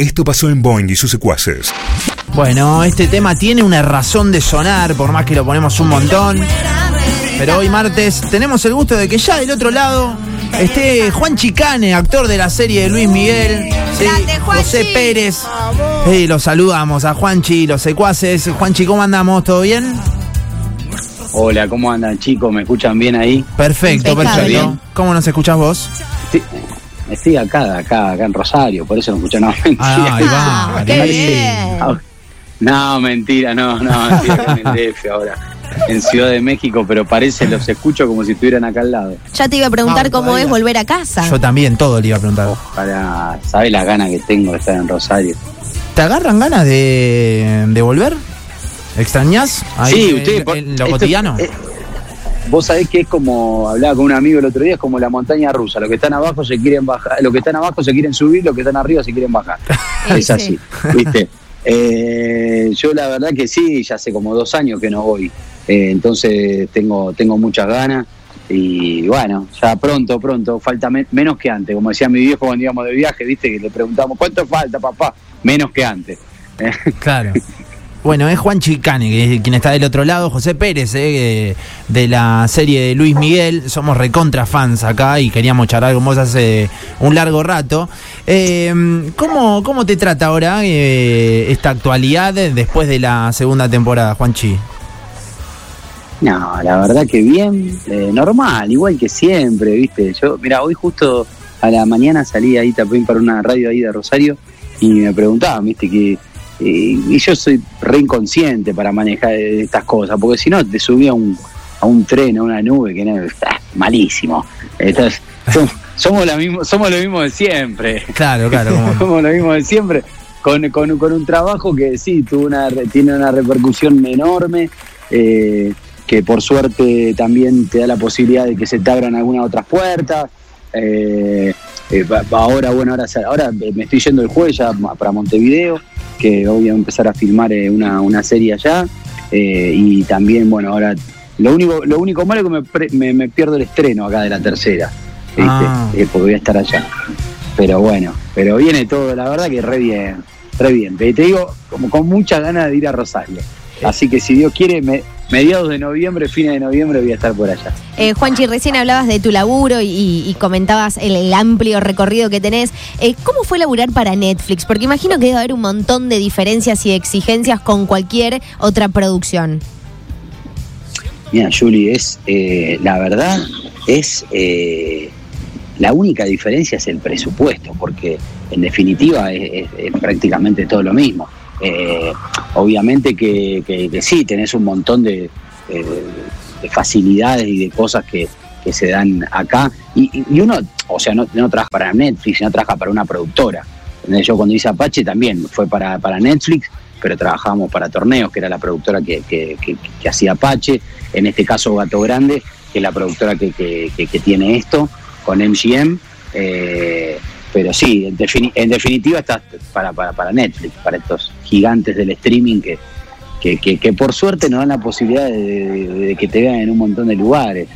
Esto pasó en Boing y sus secuaces. Bueno, este tema tiene una razón de sonar, por más que lo ponemos un montón. Pero hoy martes tenemos el gusto de que ya del otro lado esté Juan Chicane, actor de la serie de Luis Miguel, sí. José Pérez. Sí, los saludamos a Juanchi, los secuaces. Juanchi, ¿cómo andamos? ¿Todo bien? Hola, ¿cómo andan chicos? ¿Me escuchan bien ahí? Perfecto, perfecto. ¿Cómo nos escuchás vos? Sí, estoy acá, acá, acá en Rosario, por eso no escucho nada. Ah, ahí va. Ah, qué bien. No, mentira, no, no, estoy acá en el DF ahora, en Ciudad de México, pero parece, los escucho como si estuvieran acá al lado. Ya te iba a preguntar cómo todavía. es volver a casa. Yo también, todo le iba a preguntar. Para, ¿sabes la gana que tengo de estar en Rosario? ¿Te agarran ganas de, de volver? ¿Extrañás? Ahí sí, en- en lo esto- cotidiano. eh, vos sabés que es como, hablaba con un amigo el otro día, es como la montaña rusa. Los que están abajo se quieren bajar, los que están abajo se quieren subir, los que están arriba se quieren bajar. Es sí. así, ¿viste? Eh, yo la verdad que sí, ya hace como dos años que no voy. Eh, entonces tengo, tengo muchas ganas. Y bueno, ya pronto, pronto, falta me- menos que antes. Como decía mi viejo cuando íbamos de viaje, viste, que le preguntamos, ¿cuánto falta, papá? Menos que antes. Claro. Bueno, es Juan Chicane, que es quien está del otro lado, José Pérez, eh, de la serie de Luis Miguel. Somos recontra fans acá y queríamos charlar con vos hace un largo rato. Eh, ¿cómo, ¿Cómo te trata ahora eh, esta actualidad después de la segunda temporada, Juanchi? No, la verdad que bien, eh, normal, igual que siempre, ¿viste? Yo, mira, hoy justo a la mañana salí ahí también para una radio ahí de Rosario y me preguntaban, ¿viste? Que, eh, y yo soy re inconsciente para manejar estas cosas, porque si no te subí a un, a un tren, a una nube, que no, ah, malísimo. Entonces, somos, somos, la mismo, somos lo mismo de siempre. Claro, claro. como- Como lo mismo de siempre, con, con, con un trabajo que sí tuvo una, tiene una repercusión enorme, eh, que por suerte también te da la posibilidad de que se te abran algunas otras puertas. Eh, eh, va- va ahora, bueno, ahora, ahora me estoy yendo el jueves ya para Montevideo, que voy a empezar a filmar eh, una, una serie allá. eh, y también, bueno, ahora lo único, lo único malo es que me, pre- me, me pierdo el estreno acá de la tercera, ¿viste? Ah. Eh, porque voy a estar allá. Pero bueno, pero viene todo, la verdad que re bien, re bien. Te te digo, como con muchas ganas de ir a Rosario. Así que si Dios quiere, me- mediados de noviembre, fines de noviembre voy a estar por allá. Eh, Juanchi, recién hablabas de tu laburo y, y comentabas el, el amplio recorrido que tenés. Eh, ¿Cómo fue laburar para Netflix? Porque imagino que debe haber un montón de diferencias y exigencias con cualquier otra producción. Mira, Julie, es eh, la verdad es eh, la única diferencia es el presupuesto, porque en definitiva es, es- es prácticamente todo lo mismo. Eh, obviamente que, sí, tenés un montón de, eh, de facilidades y de cosas que, se dan acá. Y, uno, o sea, no, no trabaja para Netflix, no trabaja para una productora. Yo cuando hice Apache también fue para, para Netflix, pero trabajábamos para Torneos, que era la productora que, hacía Apache. En este caso Gato Grande, que es la productora que, tiene esto, con MGM. Pero sí, en, defini- en definitiva estás para, para, para Netflix, para estos gigantes del streaming que, que, que- por suerte nos dan la posibilidad de, que te vean en un montón de lugares.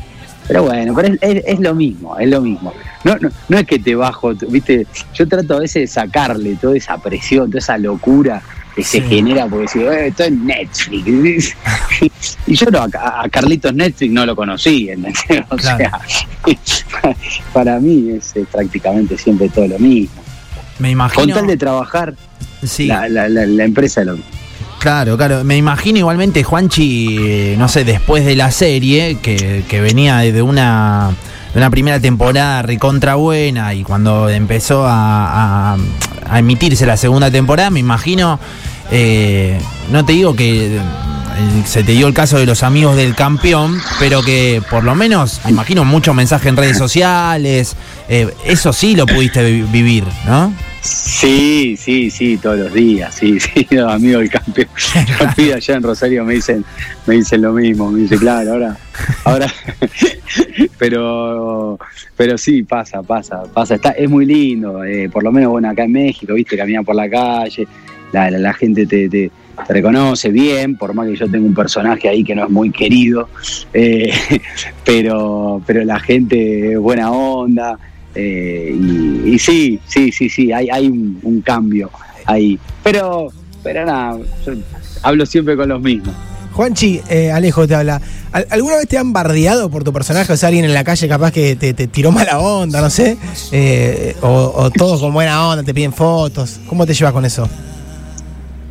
Pero bueno, pero es, lo mismo, es lo mismo. No, no, no es que te bajo, viste, yo trato a veces de sacarle toda esa presión, toda esa locura que se genera porque si eh, esto es Netflix. y yo no, a, Carlitos Netflix no lo conocí, ¿entendés? O Claro. sea, para mí es eh, prácticamente siempre todo lo mismo. Me imagino. Con tal de trabajar, Sí. la, la, la, la empresa es lo mismo. Claro, claro. Me imagino igualmente, Juanchi, eh, no sé, después de la serie, que, que venía de una, de una primera temporada recontra buena y cuando empezó a, a- a emitirse la segunda temporada, me imagino, eh, no te digo que eh, se te dio el caso de los amigos del campeón, pero que por lo menos, me imagino, mucho mensaje en redes sociales, eh, eso sí lo pudiste vi- vivir, ¿no? Sí, sí, sí, todos los días, sí, sí, los amigos del campeón. Los allá en Rosario me dicen, me dicen lo mismo, me dicen, claro, ahora, ahora, pero, pero sí, pasa, pasa, pasa, está, es muy lindo, eh, por lo menos bueno acá en México, viste, caminar por la calle, la, la, gente te, reconoce bien, por más que yo tengo un personaje ahí que no es muy querido, eh, pero, pero la gente es buena onda, eh, y, sí, sí, sí, sí, hay, hay un, cambio ahí. Pero, pero nada, hablo siempre con los mismos. Juanchi, eh, Alejo te habla. ¿Al- ¿Alguna vez te han bardeado por tu personaje? O sea, alguien en la calle capaz que te, te tiró mala onda, no sé. O, o todos con buena onda, te piden fotos. ¿Cómo te llevas con eso?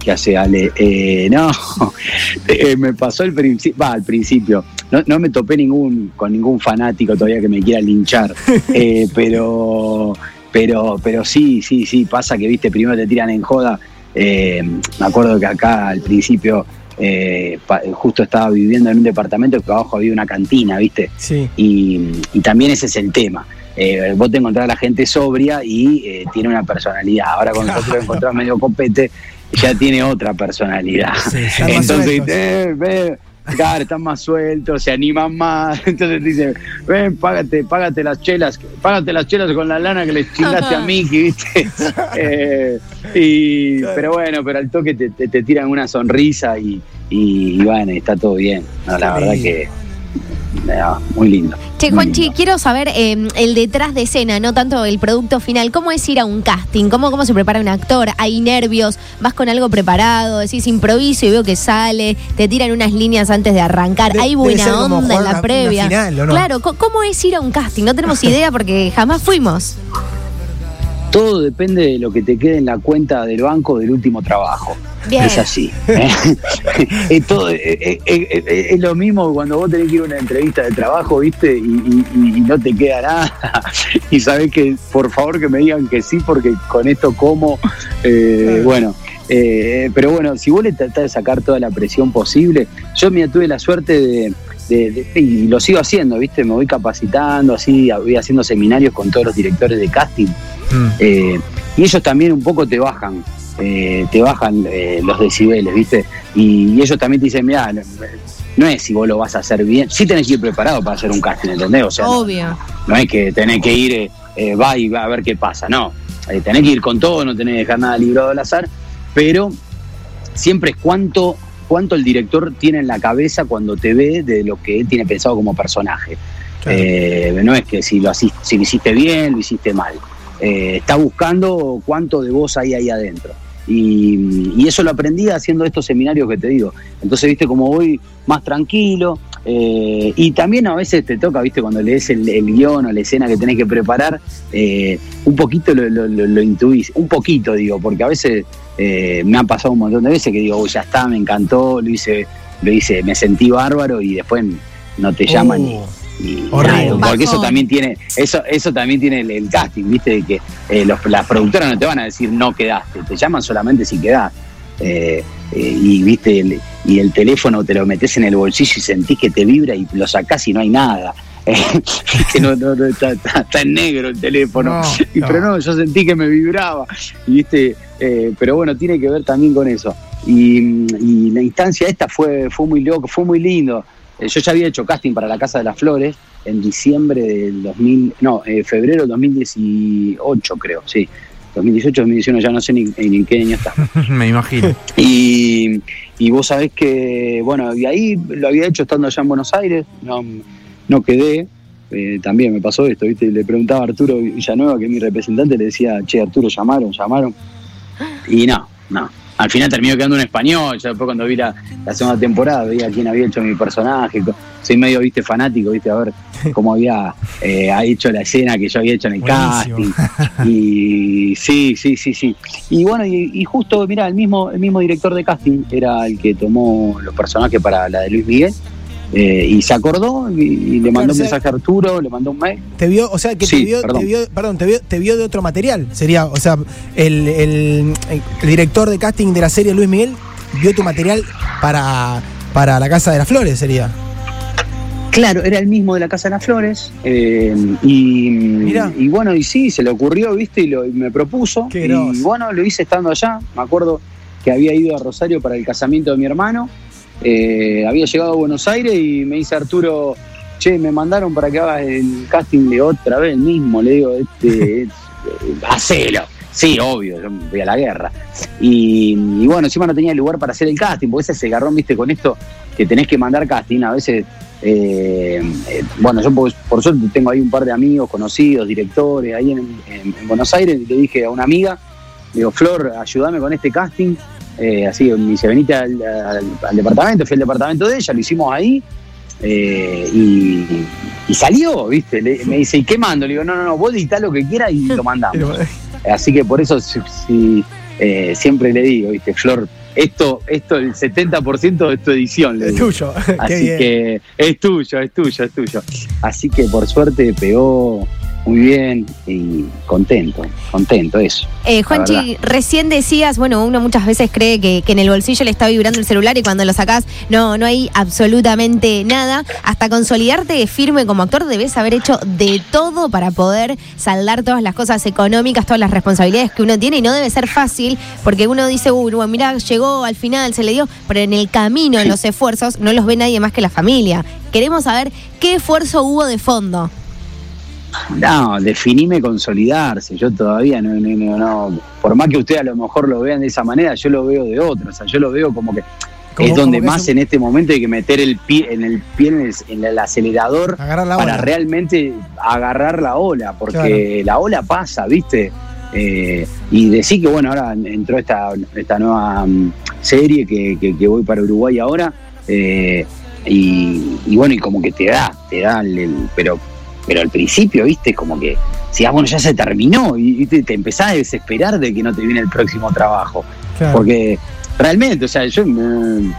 ¿Qué hace Ale? Eh, no, eh, me pasó el principio, va, al principio. No, no me topé ningún con ningún fanático todavía que me quiera linchar. Eh, pero, pero, pero sí, sí, sí, pasa que viste, primero te tiran en joda. Eh, me acuerdo que acá al principio eh, pa- justo estaba viviendo en un departamento que abajo había una cantina, ¿viste? Sí. Y, y también ese es el tema. Eh, vos te encontrás a la gente sobria y eh, tiene una personalidad. Ahora cuando nosotros lo encontrás medio copete, ya tiene otra personalidad. Sí, Entonces, eh, ve, claro, están más sueltos, se animan más. Entonces te dicen, ven, págate, págate las chelas, págate las chelas con la lana que le chingaste a Mickey, ¿viste? Eh, y, pero bueno, pero al toque te, te- te tiran una sonrisa y, y, y bueno, está todo bien. No, la verdad que muy lindo. Che, muy Juanchi, lindo. quiero saber eh, el detrás de escena, no tanto el producto final. ¿Cómo es ir a un casting? ¿Cómo, ¿Cómo se prepara un actor? ¿Hay nervios? ¿Vas con algo preparado? Decís improviso y veo que sale. Te tiran unas líneas antes de arrancar. De- ¿Hay buena onda en la previa? final, ¿o no? Claro, ¿cómo es ir a un casting? No tenemos idea porque jamás fuimos. Todo depende de lo que te quede en la cuenta del banco del último trabajo. Bien. Es así. ¿eh? es, todo, eh, eh, es lo mismo cuando vos tenés que ir a una entrevista de trabajo, ¿viste? Y, y- y- y no te queda nada. y sabés que, por favor, que me digan que sí, porque con esto como. eh, bueno. eh, pero bueno, si vos le tratás de sacar toda la presión posible, yo mira, tuve la suerte de, de- de- y lo sigo haciendo, ¿viste? Me voy capacitando, así, voy haciendo seminarios con todos los directores de casting. Mm. Eh, y ellos también un poco te bajan, eh, te bajan eh, los decibeles, ¿viste? Y, y ellos también te dicen, mira, no, no es si vos lo vas a hacer bien, sí tenés que ir preparado para hacer un casting, ¿entendés? O sea, no- Obvio. no es que tenés que ir, eh, eh, va y va a ver qué pasa, no. Eh, tenés que ir con todo, no tenés que dejar nada librado al azar, pero siempre es cuánto, cuánto el director tiene en la cabeza cuando te ve de lo que él tiene pensado como personaje. Claro. Eh, no es que si lo, hacis- si lo hiciste bien, lo hiciste mal. Eh, está buscando cuánto de vos hay ahí adentro. Y, y eso lo aprendí haciendo estos seminarios que te digo. Entonces, viste, como voy más tranquilo. Eh, y también a veces te toca, viste, cuando lees el, el guion o la escena que tenés que preparar, eh, un poquito lo, lo- lo- lo intuís. Un poquito, digo, porque a veces eh, me han pasado un montón de veces que digo, "Uy, ya está, me encantó, lo hice, lo hice, me sentí bárbaro y después no te llaman y- Uh, y nada, porque eso también tiene eso eso también tiene el, el casting viste de que eh, los- las productoras no te van a decir no quedaste te llaman solamente si quedás. Eh, eh, y viste el, y el teléfono te lo metes en el bolsillo y sentís que te vibra y lo sacás y no hay nada. Eh, que no, no- no, está, está- está en negro el teléfono. No, Y- pero no. yo sentí que me vibraba y viste eh, pero bueno tiene que ver también con eso. Y, y la instancia esta fue fue muy loco fue muy lindo. Yo ya había hecho casting para la Casa de las Flores en diciembre del 2000, no, eh, febrero del 2018 creo, sí. 2018, 2019, ya no sé ni, ni en qué año está. Me imagino. Y, y vos sabés que, bueno, y ahí lo había hecho estando allá en Buenos Aires, no, no quedé. eh, también me pasó esto, ¿viste? Le preguntaba a Arturo Villanueva, que es mi representante, le decía, che, Arturo, llamaron, llamaron. Y no, no. Al final terminó quedando en español. Ya después, cuando vi la, la segunda temporada, veía quién había hecho mi personaje. Soy medio, viste, fanático, viste, a ver cómo había eh, hecho la escena que yo había hecho en el Buenísimo. casting. Y sí, sí, sí, sí. Y bueno, y, y justo, mira, el mismo, el mismo director de casting era el que tomó los personajes para la de Luis Miguel. Eh, y se acordó y, y le mandó un mensaje a Arturo, le mandó un mail. Te vio, o sea, que Sí, te vio, perdón. te vio, perdón, te vio, te vio de otro material. Sería, o sea, el, el- el director de casting de la serie Luis Miguel vio tu material para, para la Casa de las Flores, sería. Claro, era el mismo de la Casa de las Flores. eh, y, y bueno, y sí, se le ocurrió, ¿viste? Y, lo, y me propuso. Qué y bueno, lo hice estando allá. Me acuerdo que había ido a Rosario para el casamiento de mi hermano. Eh, había llegado a Buenos Aires y me dice Arturo, che, me mandaron para que hagas el casting de otra vez, mismo. Le digo, este, es- eh, hacelo. Sí, obvio, yo voy a la guerra. Y, y bueno, encima no tenía lugar para hacer el casting, porque ese se agarró, viste, con esto que tenés que mandar casting. A veces, eh, eh, bueno, yo por, por suerte tengo ahí un par de amigos conocidos, directores, ahí en, en- en Buenos Aires, y le dije a una amiga, digo, Flor, ayúdame con este casting. Eh, así, me dice, venite al, al- al departamento, fui al departamento de ella, lo hicimos ahí. eh, y, y salió, ¿viste? Le- me dice, ¿y qué mando? Le digo, no, no, no, vos editá lo que quieras y lo mandamos. Así que por eso sí, eh, siempre le digo, ¿viste? Flor, esto, esto el 70% de tu edición, le es digo. tuyo. Qué Así que es tuyo, es tuyo, es tuyo. Así que por suerte pegó muy bien y contento, contento, eso. Eh, Juanchi, recién decías, bueno, uno muchas veces cree que, que en el bolsillo le está vibrando el celular y cuando lo sacás no, no hay absolutamente nada. Hasta consolidarte firme como actor debes haber hecho de todo para poder saldar todas las cosas económicas, todas las responsabilidades que uno tiene y no debe ser fácil porque uno dice, uy, bueno, mira, llegó al final, se le dio, pero en el camino, en los esfuerzos, no los ve nadie más que la familia. Queremos saber qué esfuerzo hubo de fondo. No, definime consolidarse. Yo todavía no, no, no, no. Por más que ustedes a lo mejor lo vean de esa manera, yo lo veo de otra. O sea, yo lo veo como que es donde más en este momento hay que meter el pie en el pie en el, en el acelerador para ola. realmente agarrar la ola, porque la ola pasa, ¿viste? Eh, y decir que, bueno, ahora entró esta, esta nueva mm, serie que, que- que voy para Uruguay ahora, eh, y, y bueno, y como que te da, te da el, el- pero, pero al principio, ¿viste? Como que, si ah, bueno, ya se terminó, y, y te, te empezás a desesperar de que no te viene el próximo trabajo. Claro. Porque realmente, o sea, yo eh,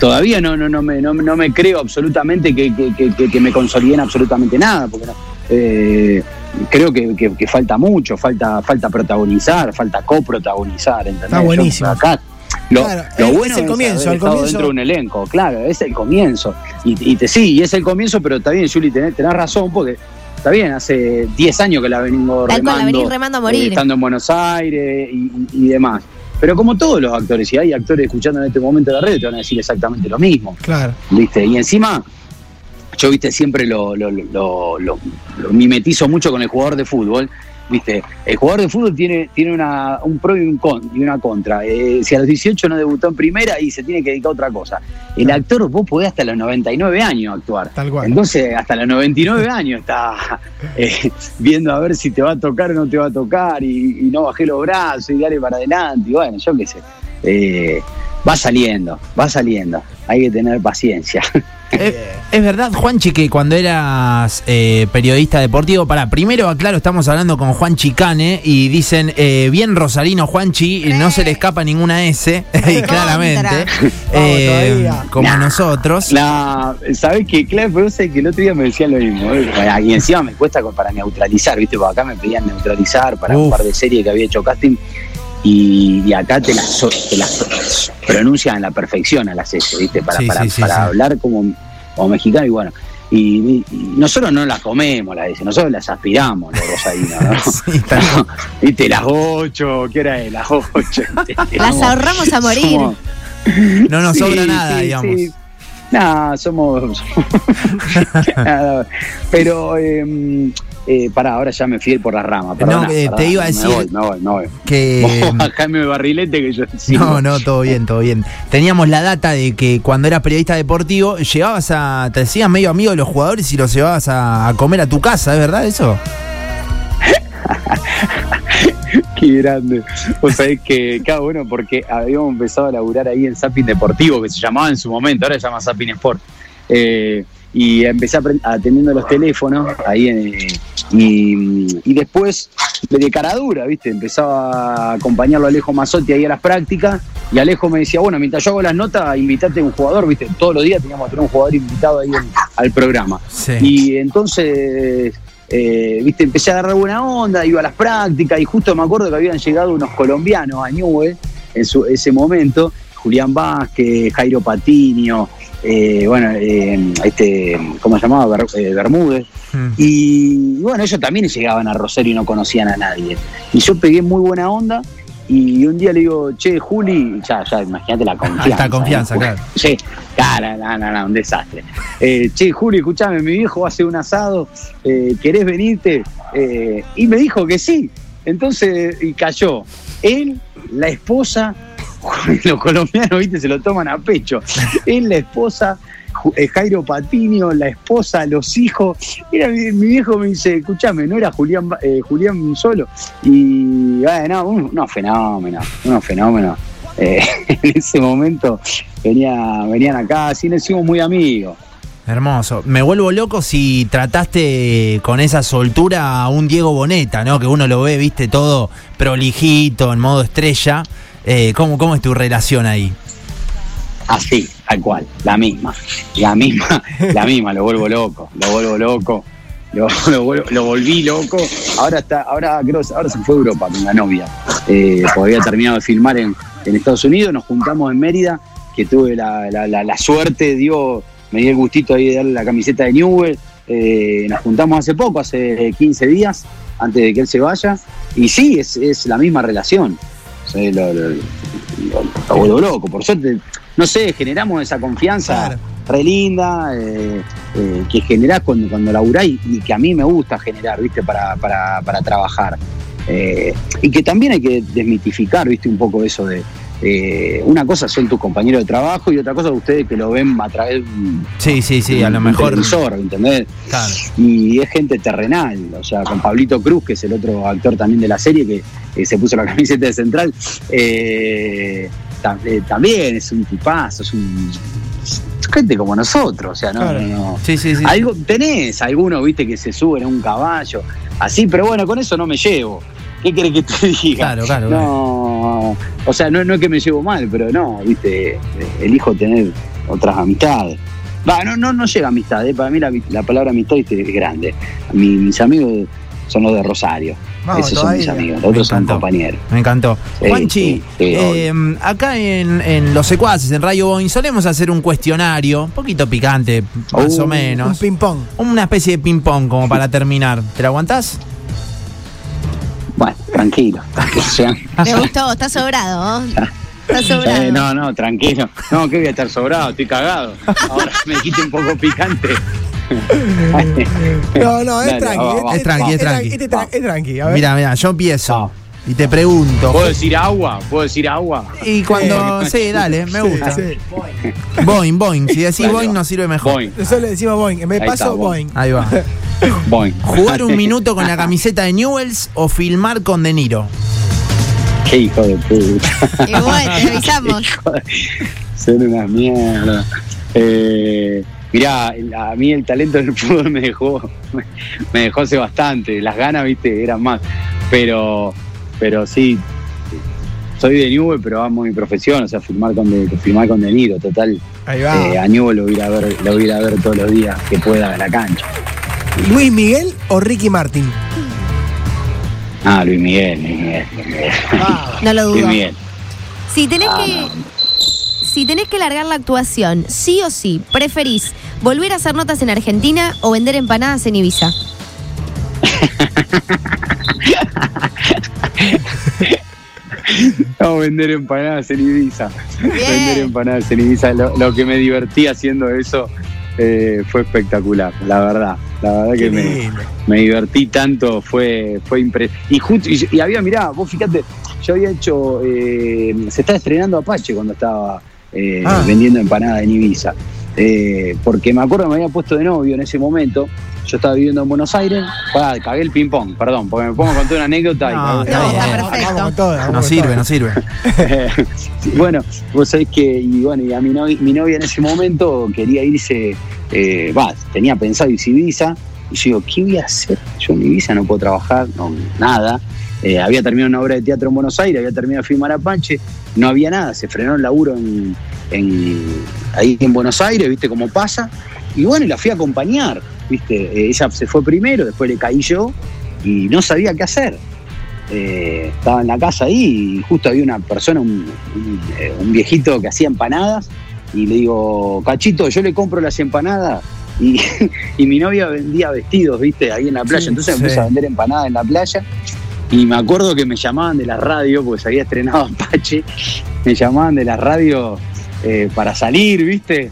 todavía no, no, no, me, no, no me creo absolutamente que, que, que- me consoliden absolutamente nada, porque no, eh, creo que, que- que falta mucho, falta, falta protagonizar, falta coprotagonizar, ¿entendés? Está Yo buenísimo. acá, lo, Claro, lo es- bueno es el comienzo, haber el estado comienzo- dentro de un elenco, claro, es el comienzo. Y, y te, sí, y es el comienzo, pero está bien, Juli, tenés, tenés razón, porque está bien, hace 10 años que la Tal cual, la remando, venís remando a eh, morir. estando en Buenos Aires y, y- y demás. Pero como todos los actores, y hay actores escuchando en este momento la red, te van a decir exactamente lo mismo, Claro. ¿viste? Y encima, yo, viste, siempre lo, lo, lo- lo- lo mimetizo mucho con el jugador de fútbol, ¿viste? El jugador de fútbol tiene, tiene una, un pro y, un con, y una contra. Eh, si a los 18 no debutó en primera y se tiene que dedicar a otra cosa. El actor, vos podés hasta los 99 años actuar. Tal cual. Entonces, hasta los 99 años está eh, viendo a ver si te va a tocar o no te va a tocar y, y no bajé los brazos y dale para adelante. Y bueno, yo qué sé. Eh, va saliendo, va saliendo. Hay que tener paciencia. Es, es verdad, Juanchi, que cuando eras eh, periodista deportivo, para primero aclaro, estamos hablando con Juan Chicane y dicen eh, bien Rosarino Juanchi, no se le escapa ninguna S, y claramente, eh, como Nah. nosotros. La, ¿Sabés qué? Claro, pero sé que el otro día me decían lo mismo. ¿eh? Y encima me cuesta para neutralizar, ¿viste? Porque acá me pedían neutralizar para un par de series que había hecho casting. Y, y acá te las, so- te las pronuncian a la perfección a las S, ¿viste? Para, Sí, para, sí, sí, para sí. hablar como, como mexicano y bueno. Y, y nosotros no las comemos las S, nosotros las aspiramos, los rosarinos, ¿no? ¿Viste? Las 8, ¿qué hora es? Las 8. Las ahorramos a morir. No nos Sí, sobra nada, sí, digamos. Nada, somos. Nada, pero, eh, eh, pará, ahora ya me fui por la rama. perdona, No, eh, te iba a me decir- voy, Me voy, me voy. Que. Bajame el barrilete que yo sigo. No, no, todo bien, todo bien. Teníamos la data de que cuando eras periodista deportivo, llegabas a. te decías medio amigo de los jugadores y los llevabas a, a comer a tu casa, ¿es verdad eso? Qué grande. Vos sabés que, cada bueno, porque habíamos empezado a laburar ahí en Zapping Deportivo, que se llamaba en su momento, ahora se llama Zapping Sport. Eh, y empecé atendiendo los teléfonos ahí en, y, y después de cara dura, ¿viste? Empezaba a acompañarlo a Alejo Mazzotti ahí a las prácticas y Alejo me decía, bueno, mientras yo hago las notas, invitate a un jugador, ¿viste? Todos los días teníamos que tener un jugador invitado ahí en- al programa. Sí. Y entonces, eh, viste, empecé a agarrar buena onda, iba a las prácticas y justo me acuerdo que habían llegado unos colombianos a Newell en su, ese momento, Julián Vázquez, Jairo Patiño, eh, bueno, eh, este, ¿cómo se llamaba? Ber- Bermúdez. Mm. Y bueno, ellos también llegaban a Rosario y no conocían a nadie. Y yo pegué muy buena onda y un día le digo, che, Juli, ya, ya, imagínate la confianza. Alta confianza, claro. Sí, cara, no, no, no, un desastre. Eh, che, Juli, escuchame, mi viejo va a hacer un asado, eh, ¿querés venirte? Eh, y me dijo que sí. Entonces, y cayó. Él, la esposa, los colombianos, viste, se lo toman a pecho. Él, la esposa, Jairo Patiño, la esposa, los hijos. Mira, mi, mi viejo me dice, escúchame, no era Julián, eh, Julián solo. Y bueno, un- unos fenómenos, unos fenómenos. Eh, en ese momento venía, venían acá, así nos hicimos muy amigos. Hermoso. Me vuelvo loco si trataste con esa soltura a un Diego Boneta, ¿no? Que uno lo ve, viste, todo prolijito, en modo estrella. Eh, ¿cómo, ¿Cómo es tu relación ahí? Así, tal cual, la misma, la misma, la misma, lo vuelvo loco, lo vuelvo loco, lo, lo vuelvo- lo volví loco. Ahora está, ahora creo, ahora se fue a Europa con la novia, eh, había terminado de filmar en, en Estados Unidos, nos juntamos en Mérida, que tuve la, la- la- la suerte, dio, me dio el gustito ahí de darle la camiseta de Newell, eh, nos juntamos hace poco, hace 15 días, antes de que él se vaya, y sí, es, es la misma relación. O sea, lo, lo- lo- lo vuelvo loco, por suerte no sé, generamos esa confianza Claro. re linda eh, eh, que generás cuando, cuando laburás y, y que a mí me gusta generar, ¿viste? Para, para, para trabajar. Eh, y que también hay que desmitificar, ¿viste? Un poco eso de. una cosa son tus compañeros de trabajo y otra cosa ustedes que lo ven a través de un, Sí, sí, sí, de a lo un mejor. televisor, ¿entendés? Claro. y es gente terrenal, o sea, con Pablito Cruz, que es el otro actor también de la serie, que se puso la camiseta de central, eh, también es un tipazo, es un gente como nosotros, o sea, no, Claro. no, no. Sí, sí, sí. Algo, tenés algunos, viste, que se suben a un caballo, así, pero bueno, con eso no me llevo. ¿Qué querés que te diga? Claro, claro, No, o sea, no, no es que me llevo mal, pero no, viste, eh, elijo tener otras amistades. Va, no, no, no llega a amistad, eh, para mí la, la palabra amistad viste, es grande. Mi- mis amigos son los de Rosario, Vamos, esos son mis amigos, los otros son compañeros. Me encantó. Sí, Juanchi, sí, sí, eh, acá en, en Los Secuaces, en Radio Boeing, solemos hacer un cuestionario, un poquito picante, más Uh, o Un menos. ping-pong. Una especie de ping-pong como para terminar. ¿Te la aguantás? Bueno, tranquilo. Me gustó, está sobrado. ¿no? Está sobrado. Eh, no, no, tranquilo. No, que voy a estar sobrado, estoy cagado. Ahora me quite un poco picante. No, no, es tranqui. es tranqui, es tranqui. Este es tranqui. Mira, mira, yo empiezo y te pregunto. ¿Puedo decir agua? ¿Puedo decir agua? Y cuando. Sí, dale, me Sí, gusta. sí. Boing, boing. Si decís boing, nos sirve mejor. Boing, Nosotros le decimos Boeing. En vez de paso, está, Boeing. Ahí va. boing. ¿Jugar un minuto con la camiseta de Newells o filmar con De Niro? Qué hijo de puta. Igual, te avisamos. Son unas mierdas. Eh, mirá, a mí el talento del fútbol me dejó, me dejó hace bastante. Las ganas, viste, eran más. Pero, pero sí, soy de Newell, pero amo mi profesión, o sea, filmar con de, filmar con De Niro, total. Ahí va. Eh, a Newell lo voy a ir a ver, lo voy a ir a ver todos los días que pueda en la cancha. ¿Luis Miguel o Ricky Martin? Ah, Luis Miguel, Luis Miguel, Luis Miguel. No lo Luis dudo. Miguel. Si tenés Ah, que. no. Si tenés que largar la actuación, sí o sí, ¿preferís volver a hacer notas en Argentina o vender empanadas en Ibiza? No, vender empanadas en Ibiza. Bien. Vender empanadas en Ibiza. Lo, lo que me divertí haciendo eso eh, fue espectacular, la verdad. La verdad Qué que me, me divertí tanto, fue, fue impresionante. Y, justo- y, y había, mirá, vos fíjate, yo había hecho, eh, se estaba estrenando Apache cuando estaba eh, Ah. vendiendo empanadas en Ibiza. Eh, porque me acuerdo que me había puesto de novio en ese momento. Yo estaba viviendo en Buenos Aires. Pará, cagué el ping-pong, perdón, porque me pongo a contar una anécdota. y No, está No, está perfecto. sirve, todo. no sirve. Sí, bueno, vos sabés que, y bueno, y a mi novia, mi novia en ese momento quería irse, eh, va, tenía pensado irse a Ibiza, y yo digo, ¿qué voy a hacer? Yo en Ibiza no puedo trabajar, no, nada. Eh, había terminado una obra de teatro en Buenos Aires, había terminado filmar Apache, no había nada, se frenó el laburo en, en- ahí en Buenos Aires, viste cómo pasa, y bueno, y la fui a acompañar, viste, Eh, ella se fue primero, después le caí yo, y no sabía qué hacer. Eh, estaba en la casa ahí y justo había una persona, un, un, un viejito que hacía empanadas y le digo, cachito, yo le compro las empanadas y, y mi novia vendía vestidos, viste, ahí en la playa, Sí, entonces sí. me puse a vender empanadas en la playa y me acuerdo que me llamaban de la radio, porque se había estrenado Apache, me llamaban de la radio eh, para salir, viste,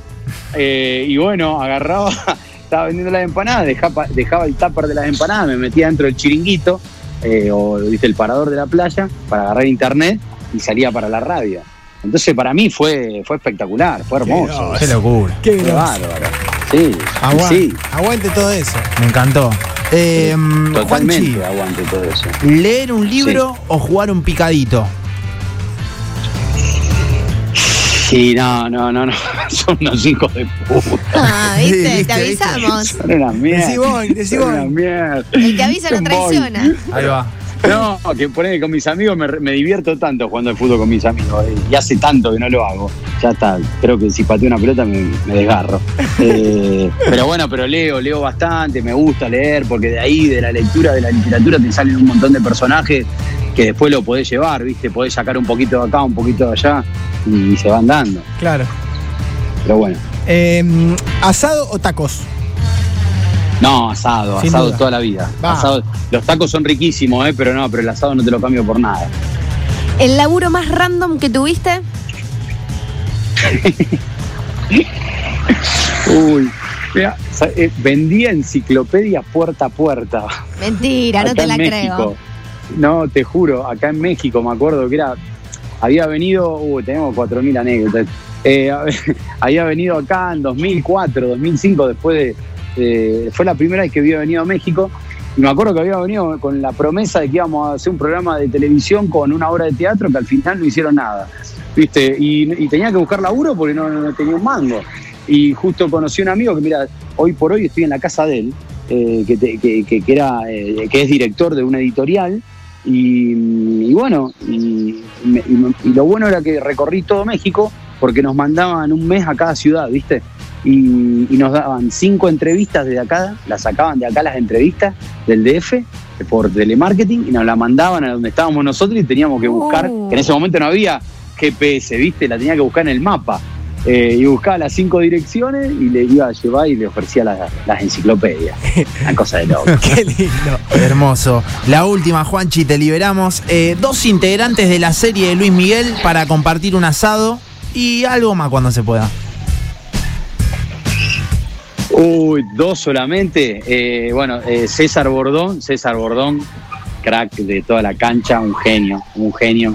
Eh, y bueno, agarraba, estaba vendiendo las empanadas, dejaba, dejaba el tupper de las empanadas, me metía dentro del chiringuito eh, o viste el parador de la playa para agarrar internet y salía para la radio. Entonces para mí fue, fue espectacular, fue hermoso. Qué locura. Qué bárbaro. Sí, Aguante, sí, aguante todo eso. Me encantó. Eh, Juanchi, totalmente aguante todo eso. ¿leer un libro o jugar un picadito? Sí, no, no, no, no. Son unos hijos de puta. Ah, ¿viste? Viste, Te avisamos. Son una mierda. Decí decí Son una Boing. mierda. El que avisa no traiciona. Ahí va. No, que poner con mis amigos me, me divierto tanto jugando al fútbol con mis amigos. eh, Y hace tanto que no lo hago. Ya está. Creo que si pateo una pelota me, me desgarro. Eh, pero bueno, pero leo, leo bastante, me gusta leer, porque de ahí, de la lectura, de la literatura, te salen un montón de personajes que después lo podés llevar, ¿viste? Podés sacar un poquito de acá, un poquito de allá, y se van dando. Claro. Pero bueno. Eh, ¿Asado o tacos? No, asado, Sin asado duda. toda la vida. Asado- los tacos son riquísimos, ¿eh? pero no, pero el asado no te lo cambio por nada. ¿El laburo más random que tuviste? Uy, mira, eh, vendía enciclopedias puerta a puerta. Mentira, no te la en México. creo. No, te juro, acá en México me acuerdo que era. Había venido, uy, tenemos 4.000 anécdotas. Eh, había venido acá en 2004, 2005, después de. De- fue la primera vez que había venido a México. Y me acuerdo que había venido con la promesa de que íbamos a hacer un programa de televisión con una obra de teatro que al final no hicieron nada. ¿Viste? Y, tenía que buscar laburo porque no, tenía un mango. Y justo conocí a un amigo que, mira, hoy por hoy estoy en la casa de él, eh, que, que- eh, que es director de una editorial. Y, bueno, y, y lo bueno era que recorrí todo México porque nos mandaban un mes a cada ciudad, ¿viste? Y, y nos daban cinco entrevistas desde acá, las sacaban de acá las entrevistas del DF por telemarketing y nos la mandaban a donde estábamos nosotros y teníamos que buscar, Oh. que en ese momento no había GPS, ¿viste? La tenía que buscar en el mapa. Eh, y buscaba las cinco direcciones y le iba a llevar y le ofrecía las, las enciclopedias. Una cosa de loco. Qué lindo. Hermoso. La última, Juanchi, te liberamos. Eh, dos integrantes de la serie de Luis Miguel para compartir un asado y algo más cuando se pueda. Uy, dos solamente. Eh, bueno, eh, César Bordón, César Bordón, crack de toda la cancha, un genio, un genio,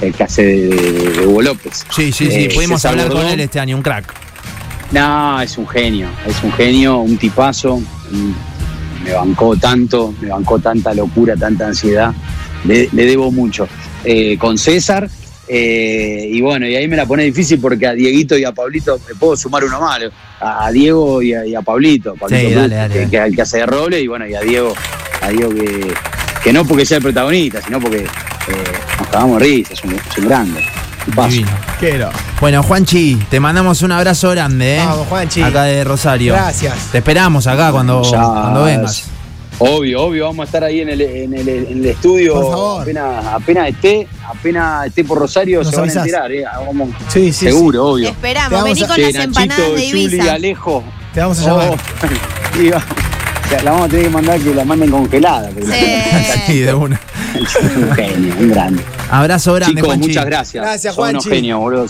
el que hace de, de- de Hugo López. Sí, sí, sí. Eh, Pudimos César hablar con él este año, un crack. No, es un genio, es un genio, un tipazo. Me bancó tanto, me bancó tanta locura, tanta ansiedad. Le, le debo mucho. Eh, con César, eh, y bueno, y ahí me la pone difícil porque a Dieguito y a Pablito me puedo sumar uno malo. A, Diego y a, y a Pablito. Pablito Sí, Cruz, dale, dale, que, dale. que es el que hace de roble, y bueno, y a Diego, a Diego que, que no porque sea el protagonista, sino porque eh, nos cagamos de risa, es un, es un grande. Divino. Bueno, Juanchi, te mandamos un abrazo grande, ¿eh? Vamos, Juanchi. Acá de Rosario. Gracias. Te esperamos acá cuando, cuando vengas. Obvio, obvio, vamos a estar ahí en el, en el, en el estudio. Por favor. Apenas, apenas esté, apenas esté por Rosario, Nos se van a enterar, ¿eh? Vamos- Sí, sí. seguro, obvio. Te Esperamos, vení a- con las Nachito, empanadas de Juli, Ibiza. Alejo. Te vamos a llamar. Oh, sí, va. O sea, la vamos a tener que mandar que la manden congelada. Sí. Sí, de una. Es un genio, un grande. Abrazo grande, Chicos, Juanchi. muchas gracias. Gracias, Son unos Juanchi. genios, boludo.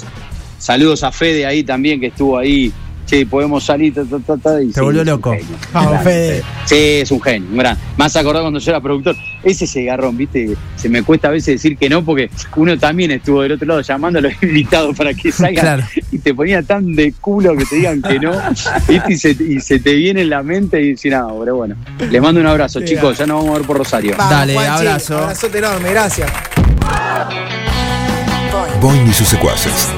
Saludos a Fede ahí también, que estuvo ahí. Che, podemos salir. ta, ta, ta, ta, y Te sí, volvió loco. Vamos, grande, Fede. Sí, es un genio, un gran. Más acordado cuando yo era productor. Ese es el garrón, ¿viste? Se me cuesta a veces decir que no, porque uno también estuvo del otro lado llamando a los invitados para que salgan. Claro. Y te ponía tan de culo que te digan que no. ¿viste? Y, se, y se te viene en la mente y decís, nada, pero bueno. Les mando un abrazo, Sí, chicos. Ya nos vamos a ver por Rosario. Vamos, Dale, Juanchi. abrazo. Abrazote enorme, gracias. Boing y sus secuaces.